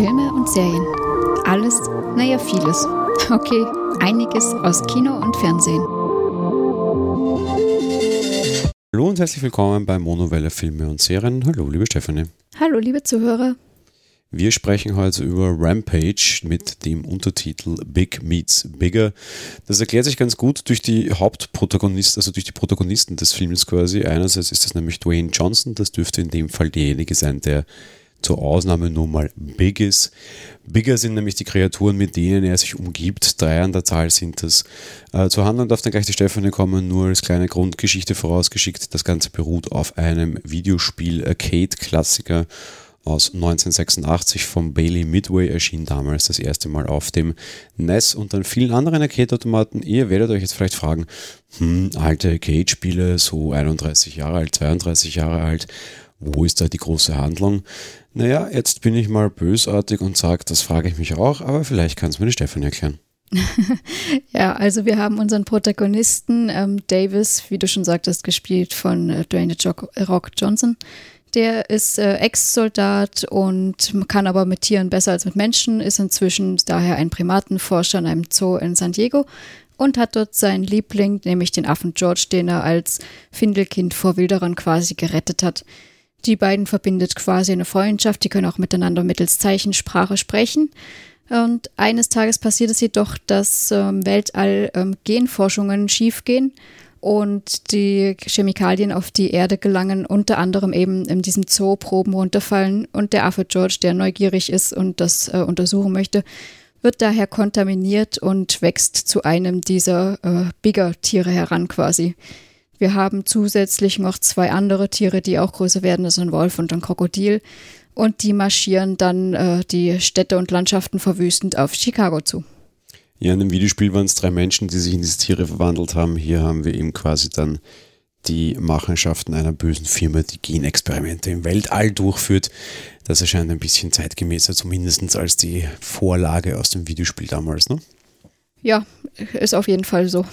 Filme und Serien. Alles, naja, vieles. Okay, einiges aus Kino und Fernsehen. Hallo und herzlich willkommen bei Monowelle Filme und Serien. Hallo, liebe Stefanie. Hallo, liebe Zuhörer. Wir sprechen heute über Rampage mit dem Untertitel Big Meets Bigger. Das erklärt sich ganz gut durch die Hauptprotagonisten, also durch die Protagonisten des Films quasi. Einerseits ist das nämlich Dwayne Johnson, das dürfte in dem Fall derjenige sein, der zur Ausnahme nur mal Big ist. Bigger sind nämlich die Kreaturen, mit denen er sich umgibt. Drei an der Zahl sind das. Äh, zur Handlung darf dann gleich die Stefanie kommen, nur als kleine Grundgeschichte vorausgeschickt. Das Ganze beruht auf einem Videospiel Arcade-Klassiker aus 1986 von Bailey Midway erschien damals das erste Mal auf dem NES und an vielen anderen Arcade-Automaten. Ihr werdet euch jetzt vielleicht fragen, hm, alte Arcade-Spiele, so 31 Jahre alt, 32 Jahre alt, wo ist da die große Handlung? Naja, jetzt bin ich mal bösartig und sage, das frage ich mich auch, aber vielleicht kann es mir die Stefan erklären. ja, also wir haben unseren Protagonisten ähm, Davis, wie du schon sagtest, gespielt von äh, Dwayne Rock Johnson. Der ist äh, Ex-Soldat und kann aber mit Tieren besser als mit Menschen, ist inzwischen daher ein Primatenforscher in einem Zoo in San Diego und hat dort seinen Liebling, nämlich den Affen George, den er als Findelkind vor Wilderern quasi gerettet hat. Die beiden verbindet quasi eine Freundschaft, die können auch miteinander mittels Zeichensprache sprechen. Und eines Tages passiert es jedoch, dass ähm, Weltall ähm, Genforschungen schiefgehen und die Chemikalien auf die Erde gelangen, unter anderem eben in diesem Zoo Proben runterfallen und der Affe George, der neugierig ist und das äh, untersuchen möchte, wird daher kontaminiert und wächst zu einem dieser äh, Bigger-Tiere heran quasi. Wir haben zusätzlich noch zwei andere Tiere, die auch größer werden, das ist ein Wolf und ein Krokodil. Und die marschieren dann äh, die Städte und Landschaften verwüstend auf Chicago zu. Ja, in dem Videospiel waren es drei Menschen, die sich in diese Tiere verwandelt haben. Hier haben wir eben quasi dann die Machenschaften einer bösen Firma, die Genexperimente im Weltall durchführt. Das erscheint ein bisschen zeitgemäßer, zumindest als die Vorlage aus dem Videospiel damals, ne? Ja, ist auf jeden Fall so.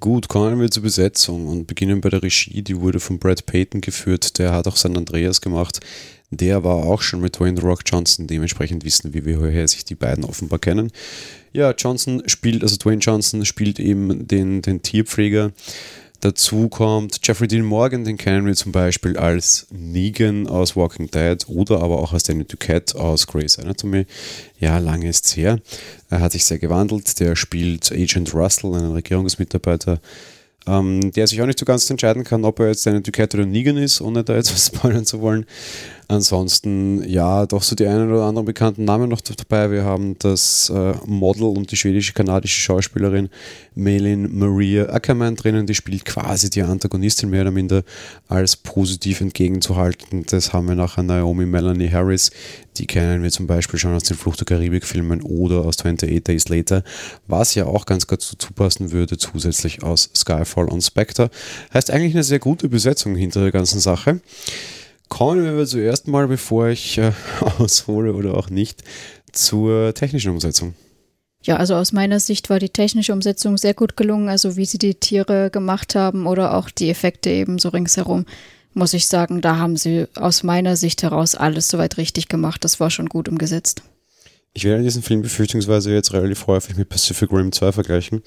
Gut, kommen wir zur Besetzung und beginnen bei der Regie. Die wurde von Brad Payton geführt. Der hat auch San Andreas gemacht. Der war auch schon mit Dwayne Rock Johnson. Dementsprechend wissen wir, woher sich die beiden offenbar kennen. Ja, Johnson spielt, also Dwayne Johnson spielt eben den, den Tierpfleger. Dazu kommt Jeffrey Dean Morgan, den kennen wir zum Beispiel als Negan aus Walking Dead oder aber auch als Danny Duquette aus Grey's Anatomy. Ja, lange ist es her. Er hat sich sehr gewandelt. Der spielt Agent Russell, einen Regierungsmitarbeiter, ähm, der sich auch nicht so ganz entscheiden kann, ob er jetzt Danny Duquette oder Negan ist, ohne da etwas spoilern zu wollen. Ansonsten, ja, doch so die einen oder anderen bekannten Namen noch dabei. Wir haben das äh, Model und die schwedische-kanadische Schauspielerin Melin Maria Ackermann drinnen. Die spielt quasi die Antagonistin mehr oder minder als positiv entgegenzuhalten. Das haben wir nachher Naomi Melanie Harris. Die kennen wir zum Beispiel schon aus den Flucht der Karibik-Filmen oder aus 28 Days Later, was ja auch ganz gut dazu passen würde, zusätzlich aus Skyfall und Spectre. Heißt eigentlich eine sehr gute Besetzung hinter der ganzen Sache. Kommen wir zuerst mal, bevor ich äh, aushole oder auch nicht, zur technischen Umsetzung. Ja, also aus meiner Sicht war die technische Umsetzung sehr gut gelungen. Also wie sie die Tiere gemacht haben oder auch die Effekte eben so ringsherum, muss ich sagen, da haben sie aus meiner Sicht heraus alles soweit richtig gemacht. Das war schon gut umgesetzt. Ich werde diesen Film befürchtungsweise jetzt relativ häufig mit Pacific Rim 2 vergleichen,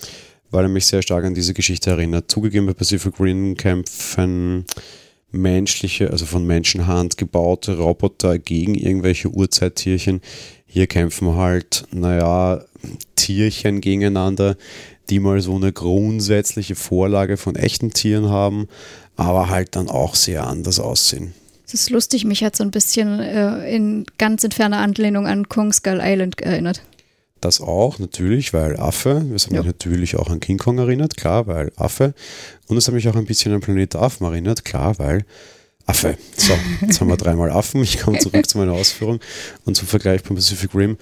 weil er mich sehr stark an diese Geschichte erinnert. Zugegeben, bei Pacific Rim kämpfen menschliche, also von Menschenhand gebaute Roboter gegen irgendwelche Urzeittierchen. Hier kämpfen halt, naja, Tierchen gegeneinander, die mal so eine grundsätzliche Vorlage von echten Tieren haben, aber halt dann auch sehr anders aussehen. Das ist lustig, mich hat so ein bisschen äh, in ganz entfernter Anlehnung an Kong Skull Island erinnert. Das auch, natürlich, weil Affe. Das hat mich ja. natürlich auch an King Kong erinnert, klar, weil Affe. Und es hat mich auch ein bisschen an Planet Affen erinnert, klar, weil Affe. So, jetzt haben wir dreimal Affen. Ich komme zurück zu meiner Ausführung und zum Vergleich beim Pacific Rim.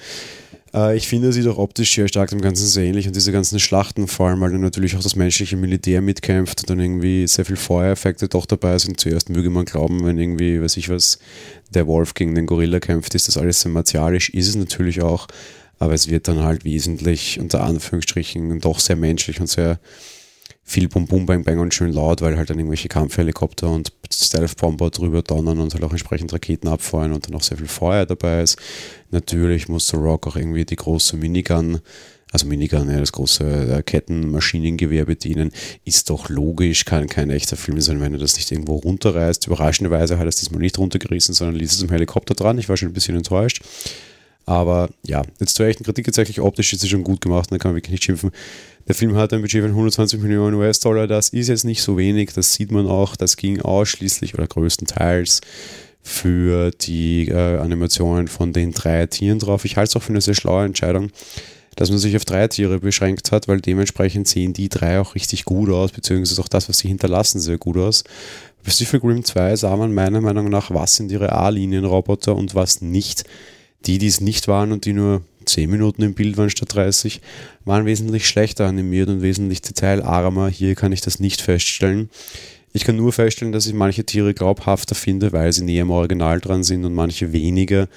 Äh, ich finde, sieht auch optisch sehr stark dem Ganzen sehr ähnlich und diese ganzen Schlachten, vor allem, weil dann natürlich auch das menschliche Militär mitkämpft und dann irgendwie sehr viel Feuereffekte doch dabei sind. Zuerst möge man glauben, wenn irgendwie, weiß ich was, der Wolf gegen den Gorilla kämpft, ist das alles sehr martialisch, ist es natürlich auch aber es wird dann halt wesentlich unter Anführungsstrichen doch sehr menschlich und sehr viel Bum Bum Bang Bang und schön laut, weil halt dann irgendwelche Kampfhelikopter und Stealth-Bomber drüber donnern und halt auch entsprechend Raketen abfeuern und dann auch sehr viel Feuer dabei ist. Natürlich muss The Rock auch irgendwie die große Minigun also Minigun, ja, das große äh, Kettenmaschinengewehr bedienen, ist doch logisch, kann kein echter Film sein, wenn er das nicht irgendwo runterreißt. Überraschenderweise hat er es diesmal nicht runtergerissen, sondern ließ es im Helikopter dran. Ich war schon ein bisschen enttäuscht. Aber ja, jetzt zur echten Kritik tatsächlich optisch ist es schon gut gemacht, da kann man wirklich nicht schimpfen. Der Film hat ein Budget von 120 Millionen US-Dollar, das ist jetzt nicht so wenig, das sieht man auch, das ging ausschließlich oder größtenteils für die äh, Animationen von den drei Tieren drauf. Ich halte es auch für eine sehr schlaue Entscheidung dass man sich auf drei Tiere beschränkt hat, weil dementsprechend sehen die drei auch richtig gut aus, beziehungsweise auch das, was sie hinterlassen, sehr gut aus. Pacific Rim 2 sah man meiner Meinung nach, was sind ihre A-Linien-Roboter und was nicht. Die, die es nicht waren und die nur 10 Minuten im Bild waren statt 30, waren wesentlich schlechter animiert und wesentlich detailarmer. Hier kann ich das nicht feststellen. Ich kann nur feststellen, dass ich manche Tiere glaubhafter finde, weil sie näher am Original dran sind und manche weniger,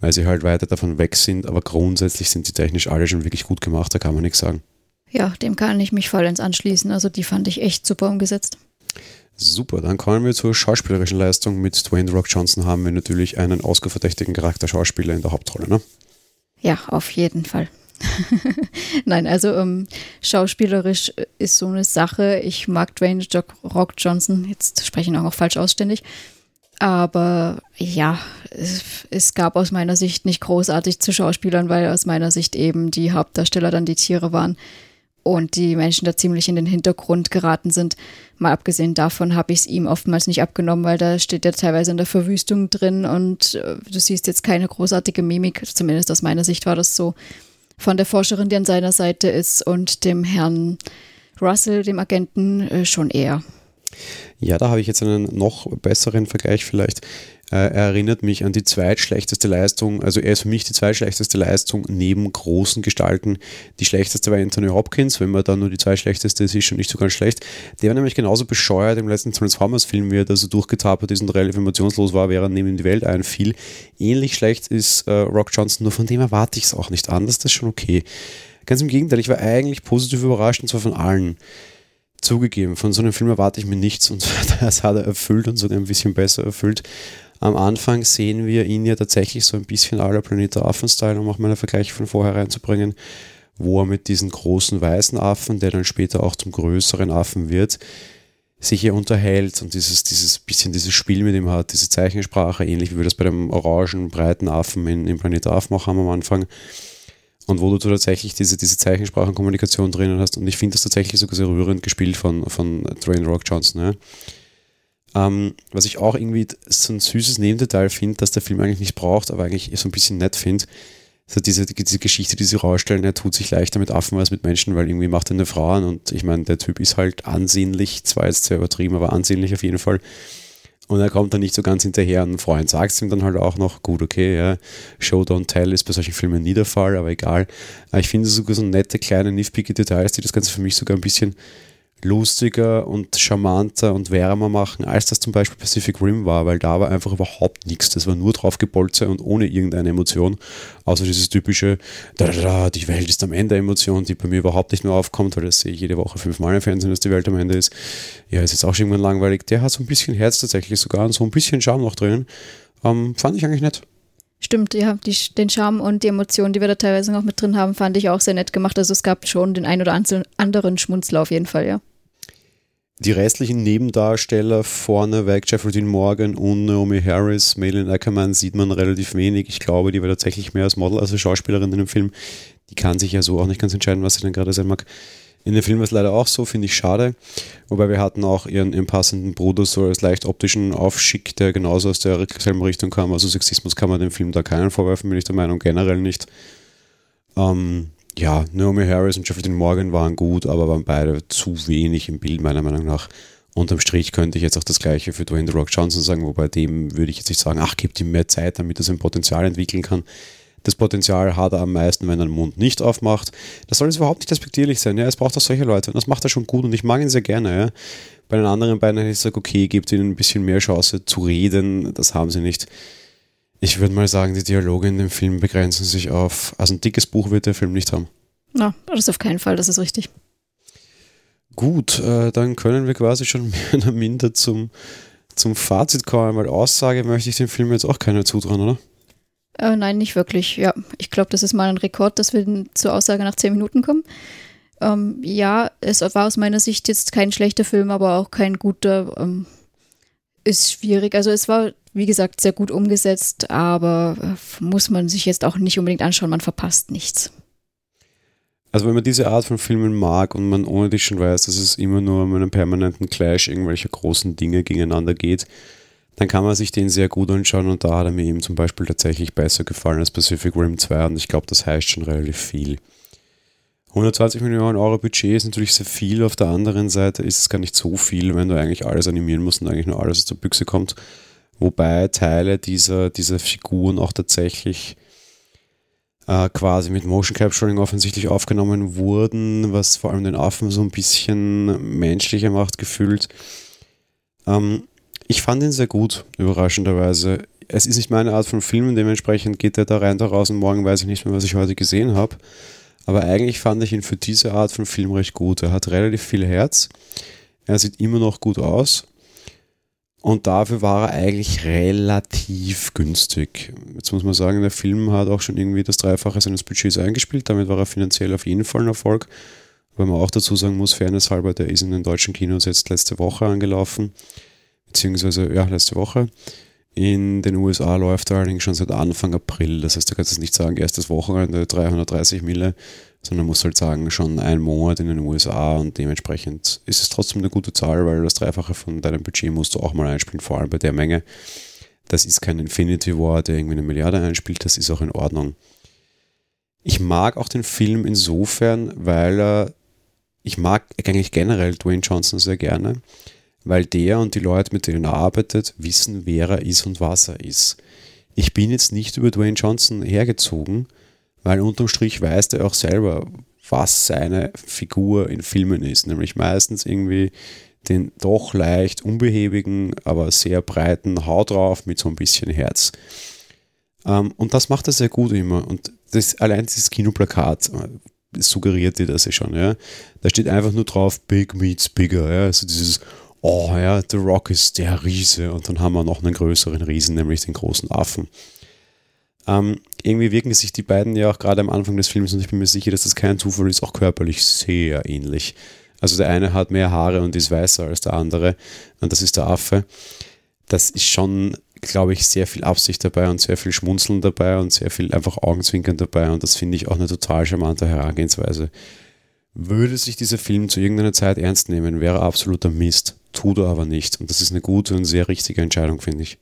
weil sie halt weiter davon weg sind. Aber grundsätzlich sind die technisch alle schon wirklich gut gemacht, da kann man nichts sagen. Ja, dem kann ich mich vollends anschließen. Also die fand ich echt super umgesetzt. Super, dann kommen wir zur schauspielerischen Leistung. Mit Dwayne Rock Johnson haben wir natürlich einen ausgeverdächtigen Charakterschauspieler in der Hauptrolle, ne? Ja, auf jeden Fall. Nein, also ähm, schauspielerisch ist so eine Sache. Ich mag Dwayne Rock Johnson, jetzt spreche ich auch noch falsch ausständig. Aber ja, es, es, gab aus meiner Sicht nicht großartig zu Schauspielern, weil aus meiner Sicht eben die Hauptdarsteller dann die Tiere waren und die Menschen da ziemlich in den Hintergrund geraten sind. Mal abgesehen davon habe ich es ihm oftmals nicht abgenommen, weil da steht ja teilweise in der Verwüstung drin und äh, du siehst jetzt keine großartige Mimik. Zumindest aus meiner Sicht war das so von der Forscherin, die an seiner Seite ist, und dem Herrn Russell, dem Agenten, äh, schon eher. Ja, da habe ich jetzt einen noch besseren Vergleich vielleicht. Äh, er erinnert mich an die zweitschlechteste Leistung, also er ist für mich die zweitschlechteste Leistung neben großen Gestalten. Die schlechteste war Anthony Hopkins, wenn man da nur die zweitschlechteste ist, ist schon nicht so ganz schlecht. Der war nämlich genauso bescheuert im letzten Transformers-Film, wie er da so durchgetapert ist und relativ emotionslos war, während neben in die Welt einfiel. Ähnlich schlecht ist äh, Rock Johnson, nur von dem erwarte ich es auch nicht anders, das ist schon okay. Ganz im Gegenteil, ich war eigentlich positiv überrascht und zwar von allen zugegeben, von so einem Film erwarte ich mir nichts und das hat er erfüllt und sogar ein bisschen besser erfüllt. Am Anfang sehen wir ihn ja tatsächlich so ein bisschen aller Planet Affen-Style, um auch mal einen Vergleich von vorher reinzubringen, wo er mit diesen großen weißen Affen, der dann später auch zum größeren Affen wird, sich hier unterhält und dieses, dieses bisschen dieses Spiel mit ihm hat, diese Zeichensprache, ähnlich wie wir das bei dem orangen, breiten Affen in, in Planet Affen auch haben am Anfang. Und wo du tatsächlich diese, diese Zeichensprachenkommunikation drinnen hast. Und ich finde das tatsächlich sogar sehr rührend gespielt von, von Dwayne Rock Johnson. Ja. Ähm, was ich auch irgendwie so ein süßes Nebendetail finde, dass der Film eigentlich nicht braucht, aber eigentlich so ein bisschen nett finde. So diese, diese Geschichte, die sie rausstellen, er tut sich leichter mit Affen als mit Menschen, weil irgendwie macht er eine Frau an und ich meine, der Typ ist halt ansehnlich, zwar jetzt sehr übertrieben, aber ansehnlich auf jeden Fall. Und er kommt dann nicht so ganz hinterher. Und ein Freund sagt es ihm dann halt auch noch, gut, okay, ja, Show, don't tell ist bei solchen Filmen nie der Fall, aber egal. Ich finde sogar so nette kleine, nifpige Details, die das Ganze für mich sogar ein bisschen lustiger und charmanter und wärmer machen, als das zum Beispiel Pacific Rim war, weil da war einfach überhaupt nichts. Das war nur drauf gepolze und ohne irgendeine Emotion, außer dieses typische, da, da, da, die Welt ist am Ende Emotion, die bei mir überhaupt nicht mehr aufkommt, weil das sehe ich jede Woche fünfmal im Fernsehen, dass die Welt am Ende ist. Ja, ist jetzt auch schon irgendwann langweilig. Der hat so ein bisschen Herz tatsächlich sogar und so ein bisschen Charme noch drin. Ähm, fand ich eigentlich nett. Stimmt, ja, die, den Charme und die Emotionen, die wir da teilweise noch mit drin haben, fand ich auch sehr nett gemacht. Also es gab schon den ein oder anderen Schmunzler auf jeden Fall, ja. Die restlichen Nebendarsteller vorneweg, Jeffrey Dean Morgan und Naomi Harris, Malin Ackerman, sieht man relativ wenig. Ich glaube, die war tatsächlich mehr als Model als als Schauspielerin in dem Film. Die kann sich ja so auch nicht ganz entscheiden, was sie denn gerade sein mag. In dem Film war es leider auch so, finde ich schade. Wobei wir hatten auch ihren, ihren passenden Bruder so als leicht optischen Aufschick, der genauso aus der selben Richtung kam. Also Sexismus kann man dem Film da keinen vorwerfen, bin ich der Meinung, generell nicht. Ähm, ja, Naomi Harris und Jeffrey Morgan waren gut, aber waren beide zu wenig im Bild, meiner Meinung nach. Unterm Strich könnte ich jetzt auch das Gleiche für Dwayne The Rock Johnson sagen, wobei dem würde ich jetzt nicht sagen, ach, gebt ihm mehr Zeit, damit er sein Potenzial entwickeln kann. Das Potenzial hat er am meisten, wenn er den Mund nicht aufmacht. Das soll jetzt überhaupt nicht respektierlich sein. Ja, es braucht auch solche Leute und das macht er schon gut und ich mag ihn sehr gerne. Ja. Bei den anderen beiden hätte ich gesagt, okay, gebt ihnen ein bisschen mehr Chance zu reden. Das haben sie nicht. Ich würde mal sagen, die Dialoge in dem Film begrenzen sich auf, also ein dickes Buch wird der Film nicht haben. Na, das ist auf keinen Fall, das ist richtig. Gut, äh, dann können wir quasi schon mehr oder minder zum, zum Fazit kommen, weil Aussage möchte ich dem Film jetzt auch keiner zutrauen, oder? Äh, nein, nicht wirklich. Ja, ich glaube, das ist mal ein Rekord, dass wir zur Aussage nach zehn Minuten kommen. Ähm, ja, es war aus meiner Sicht jetzt kein schlechter Film, aber auch kein guter. Ähm, ist schwierig. Also es war, wie gesagt, sehr gut umgesetzt, aber äh, muss man sich jetzt auch nicht unbedingt anschauen. Man verpasst nichts. Also wenn man diese Art von Filmen mag und man ohne dich schon weiß, dass es immer nur um einen permanenten Clash irgendwelcher großen Dinge gegeneinander geht, dann kann man sich den sehr gut anschauen und da hat er mir eben zum Beispiel tatsächlich besser gefallen als Pacific Rim 2 und ich glaube, das heißt schon relativ viel. 120 Millionen Euro Budget ist natürlich sehr viel, auf der anderen Seite ist es gar nicht so viel, wenn du eigentlich alles animieren musst und eigentlich nur alles aus der Büchse kommt. Wobei Teile dieser, dieser Figuren auch tatsächlich äh, quasi mit Motion Capturing offensichtlich aufgenommen wurden, was vor allem den Affen so ein bisschen menschlicher macht, gefühlt. Ähm, ich fand ihn sehr gut, überraschenderweise. Es ist nicht meine Art von Film, dementsprechend geht er da rein, da raus und morgen weiß ich nicht mehr, was ich heute gesehen habe. Aber eigentlich fand ich ihn für diese Art von Film recht gut. Er hat relativ viel Herz. Er sieht immer noch gut aus. Und dafür war er eigentlich relativ günstig. Jetzt muss man sagen, der Film hat auch schon irgendwie das Dreifache seines Budgets eingespielt. Damit war er finanziell auf jeden Fall ein Erfolg. Weil man auch dazu sagen muss, Fairness halber, der ist in den deutschen Kinos jetzt letzte Woche angelaufen. Beziehungsweise, ja, letzte Woche. In den USA läuft er allerdings schon seit Anfang April. Das heißt, du kannst jetzt nicht sagen, erstes Wochenende 330 Mille, sondern musst halt sagen, schon ein Monat in den USA und dementsprechend ist es trotzdem eine gute Zahl, weil das Dreifache von deinem Budget musst du auch mal einspielen, vor allem bei der Menge. Das ist kein Infinity War, der irgendwie eine Milliarde einspielt, das ist auch in Ordnung. Ich mag auch den Film insofern, weil er, ich mag eigentlich generell Dwayne Johnson sehr gerne, weil der und die Leute, mit denen er arbeitet, wissen, wer er ist und was er ist. Ich bin jetzt nicht über Dwayne Johnson hergezogen, weil unterm Strich weiß er auch selber, was seine Figur in Filmen ist, nämlich meistens irgendwie den doch leicht unbehäbigen, aber sehr breiten Haut drauf mit so ein bisschen Herz. Ähm, und das macht er sehr gut immer. Und das, allein dieses Kinoplakat äh, suggeriert dir das ja schon. Ja? Da steht einfach nur drauf, Big meets bigger. Ja? Also dieses, oh ja, The Rock ist der Riese. Und dann haben wir noch einen größeren Riesen, nämlich den großen Affen. Ähm, irgendwie wirken sich die beiden ja auch gerade am Anfang des Films, und ich bin mir sicher, dass das kein Zufall ist, auch körperlich sehr ähnlich. Also der eine hat mehr Haare und ist weißer als der andere, und das ist der Affe. Das ist schon, glaube ich, sehr viel Absicht dabei und sehr viel Schmunzeln dabei und sehr viel einfach Augenzwinkern dabei, und das finde ich auch eine total charmante Herangehensweise. Würde sich dieser Film zu irgendeiner Zeit ernst nehmen, wäre absoluter Mist. Tut er aber nicht. Und das ist eine gute und sehr richtige Entscheidung, finde ich.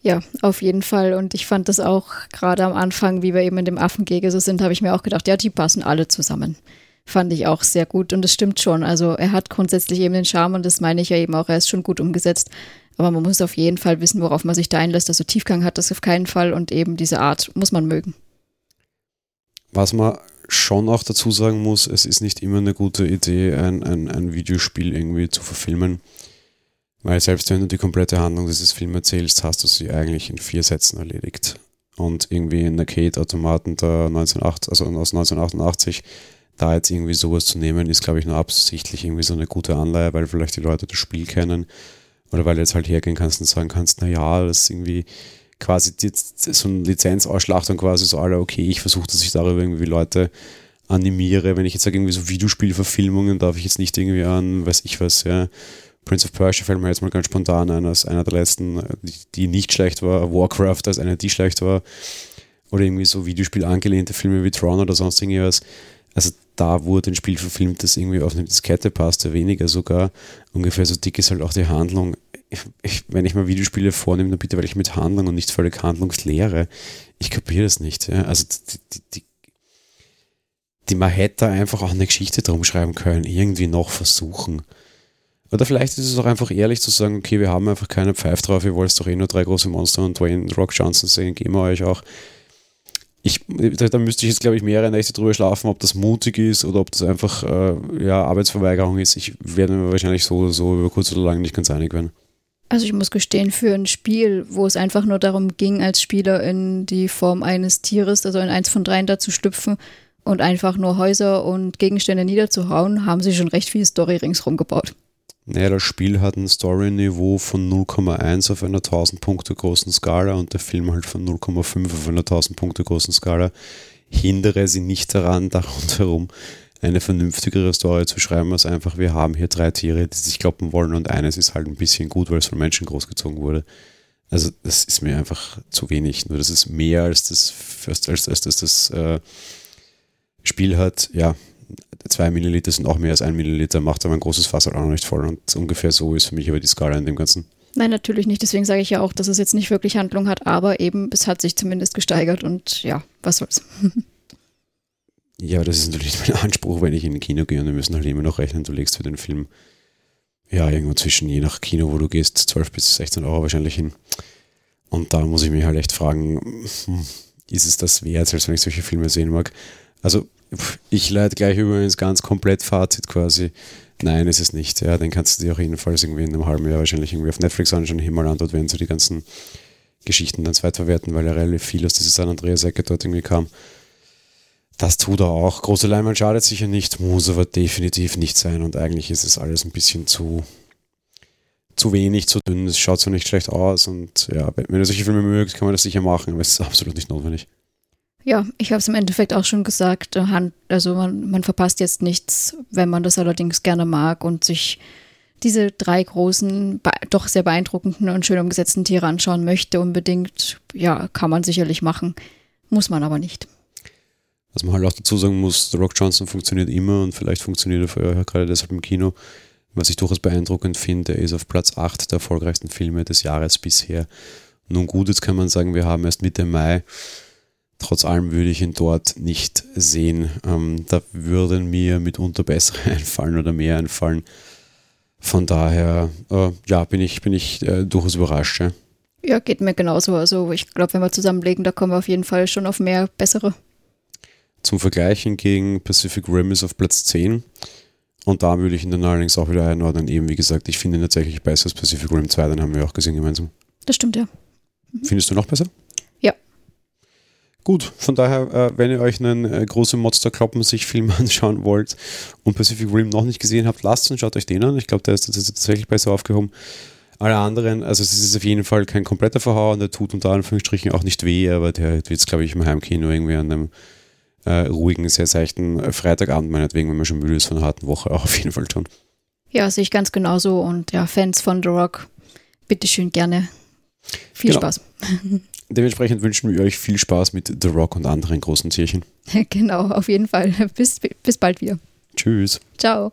Ja, auf jeden Fall. Und ich fand das auch gerade am Anfang, wie wir eben in dem Affengege so sind, habe ich mir auch gedacht, ja, die passen alle zusammen. Fand ich auch sehr gut. Und es stimmt schon. Also er hat grundsätzlich eben den Charme und das meine ich ja eben auch, er ist schon gut umgesetzt. Aber man muss auf jeden Fall wissen, worauf man sich da einlässt. Also Tiefgang hat das auf keinen Fall und eben diese Art muss man mögen. Was man schon auch dazu sagen muss, es ist nicht immer eine gute Idee, ein, ein, ein Videospiel irgendwie zu verfilmen. Weil selbst wenn du die komplette Handlung dieses Films erzählst, hast du sie eigentlich in vier Sätzen erledigt. Und irgendwie in der 1908, also aus 1988, da jetzt irgendwie sowas zu nehmen, ist, glaube ich, nur absichtlich irgendwie so eine gute Anleihe, weil vielleicht die Leute das Spiel kennen. Oder weil du jetzt halt hergehen kannst und sagen kannst, naja, das ist irgendwie quasi so eine Lizenzausschlachtung quasi so alle, okay, ich versuche, dass ich darüber irgendwie Leute animiere. Wenn ich jetzt sage, irgendwie so Videospielverfilmungen, darf ich jetzt nicht irgendwie an, weiß ich was, ja, Prince of Persia fällt mir jetzt mal ganz spontan ein, als einer der letzten, die, die nicht schlecht war, Warcraft als eine, die schlecht war. Oder irgendwie so Videospiel angelehnte Filme wie Tron oder sonst irgendwas. Also da wurde ein Spiel verfilmt, das irgendwie auf eine Diskette passte, weniger sogar. Ungefähr so dick ist halt auch die Handlung. Ich, wenn ich mal Videospiele vornehme, dann bitte weil ich mit Handlung und nicht völlig handlungsleere. Ich kapiere das nicht. Ja. Also die, die, die, die, man hätte einfach auch eine Geschichte drum schreiben können, irgendwie noch versuchen. Oder vielleicht ist es auch einfach ehrlich zu sagen, okay, wir haben einfach keine Pfeife drauf, ihr wollt doch eh nur drei große Monster und Dwayne Rock Johnson sehen, geben wir euch auch. Ich, da müsste ich jetzt, glaube ich, mehrere Nächte drüber schlafen, ob das mutig ist oder ob das einfach äh, ja, Arbeitsverweigerung ist. Ich werde mir wahrscheinlich so oder so über kurz oder lang nicht ganz einig werden. Also ich muss gestehen, für ein Spiel, wo es einfach nur darum ging, als Spieler in die Form eines Tieres, also in eins von dreien da zu schlüpfen und einfach nur Häuser und Gegenstände niederzuhauen, haben sie schon recht viel Story ringsherum gebaut. Naja, das Spiel hat ein Story-Niveau von 0,1 auf einer 1000 Punkte großen Skala und der Film halt von 0,5 auf einer 1000 Punkte großen Skala. Hindere sie nicht daran, darunter herum eine vernünftigere Story zu schreiben, als einfach, wir haben hier drei Tiere, die sich kloppen wollen und eines ist halt ein bisschen gut, weil es von Menschen großgezogen wurde. Also das ist mir einfach zu wenig. Nur das ist mehr als das, als, als, als das, das äh, Spiel hat. Ja, zwei Milliliter sind auch mehr als ein Milliliter, macht aber ein großes Fass halt auch noch nicht voll. Und ungefähr so ist für mich aber die Skala in dem Ganzen. Nein, natürlich nicht. Deswegen sage ich ja auch, dass es jetzt nicht wirklich Handlung hat, aber eben, es hat sich zumindest gesteigert und ja, was soll's. ja, das ist natürlich mein Anspruch, wenn ich in ein Kino gehe und wir müssen halt immer noch rechnen, du legst für den Film ja irgendwo zwischen, je nach Kino, wo du gehst, 12 bis 16 Euro wahrscheinlich hin. Und da muss ich mich halt echt fragen, hm, ist es das wert, als wenn ich solche Filme sehen mag? Also ich leite gleich übrigens ganz komplett Fazit quasi. Nein, ist es nicht. Ja, den kannst du dir auch jedenfalls irgendwie in einem halben Jahr wahrscheinlich irgendwie auf Netflix anschauen, hier mal an, dort werden so die ganzen Geschichten dann zweitverwerten, weil ja relativ viel aus dieser San Andreas-Ecke dort irgendwie kam. Das tut er auch. Große Leinwand schadet sicher nicht, muss aber definitiv nicht sein und eigentlich ist es alles ein bisschen zu, zu wenig, zu dünn. Es schaut so nicht schlecht aus und ja, wenn ihr solche Filme mögt, kann man das sicher machen, aber es ist absolut nicht notwendig. Ja, ich habe es im Endeffekt auch schon gesagt. Äh, also man, man verpasst jetzt nichts, wenn man das allerdings gerne mag und sich diese drei großen, doch sehr beeindruckenden und schön umgesetzten Tiere anschauen möchte, unbedingt, ja, kann man sicherlich machen. Muss man aber nicht. Was man halt auch dazu sagen muss, The Rock Johnson funktioniert immer und vielleicht funktioniert er für euch gerade deshalb im Kino. Was ich durchaus beeindruckend finde, er ist auf Platz 8 der erfolgreichsten Filme des Jahres bisher. Nun gut, jetzt kann man sagen, wir haben erst Mitte Mai. Trotz allem würde ich ihn dort nicht sehen. Ähm, da würden mir mitunter bessere einfallen oder mehr einfallen. Von daher, äh, ja, bin ich, bin ich äh, durchaus überrascht. Ja. ja, geht mir genauso. Also ich glaube, wenn wir zusammenlegen, da kommen wir auf jeden Fall schon auf mehr bessere. Zum Vergleich hingegen, Pacific Rim ist auf Platz 10. Und da würde ich ihn dann allerdings auch wieder einordnen. Eben, wie gesagt, ich finde ihn tatsächlich besser als Pacific Rim 2, den haben wir auch gesehen gemeinsam. Das stimmt, ja. Mhm. Findest du noch besser? Gut, von daher, äh, wenn ihr euch einen äh, großen Monster-Kloppen-sich-Film anschauen wollt und Pacific Rim noch nicht gesehen habt, lasst und schaut euch den an. Ich glaube, der ist, ist tatsächlich besser aufgehoben. Alle anderen, also es ist auf jeden Fall kein kompletter Verhauer und der tut unter Anführungsstrichen auch nicht weh, aber der wird jetzt, glaube ich, im Heimkino irgendwie an einem äh, ruhigen, sehr seichten Freitagabend meinetwegen, wenn man schon müde ist von einer harten Woche, auch auf jeden Fall tun. Ja, sehe ich ganz genauso und ja, Fans von The Rock, bitteschön gerne. Viel genau. Spaß. Dementsprechend wünschen wir euch viel Spaß mit The Rock und anderen großen Tierchen. Genau, auf jeden Fall. Bis, bis bald wieder. Tschüss. Ciao.